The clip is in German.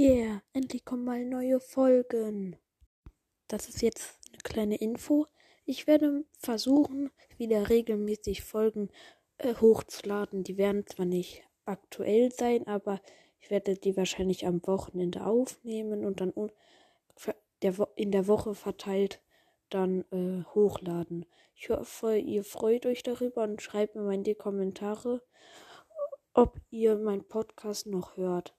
Yeah, endlich kommen mal neue Folgen. Das ist jetzt eine kleine Info. Ich werde versuchen, wieder regelmäßig Folgen äh, hochzuladen. Die werden zwar nicht aktuell sein, aber ich werde die wahrscheinlich am Wochenende aufnehmen und dann in der Woche verteilt dann äh, hochladen. Ich hoffe, ihr freut euch darüber und schreibt mir mal in die Kommentare, ob ihr meinen Podcast noch hört.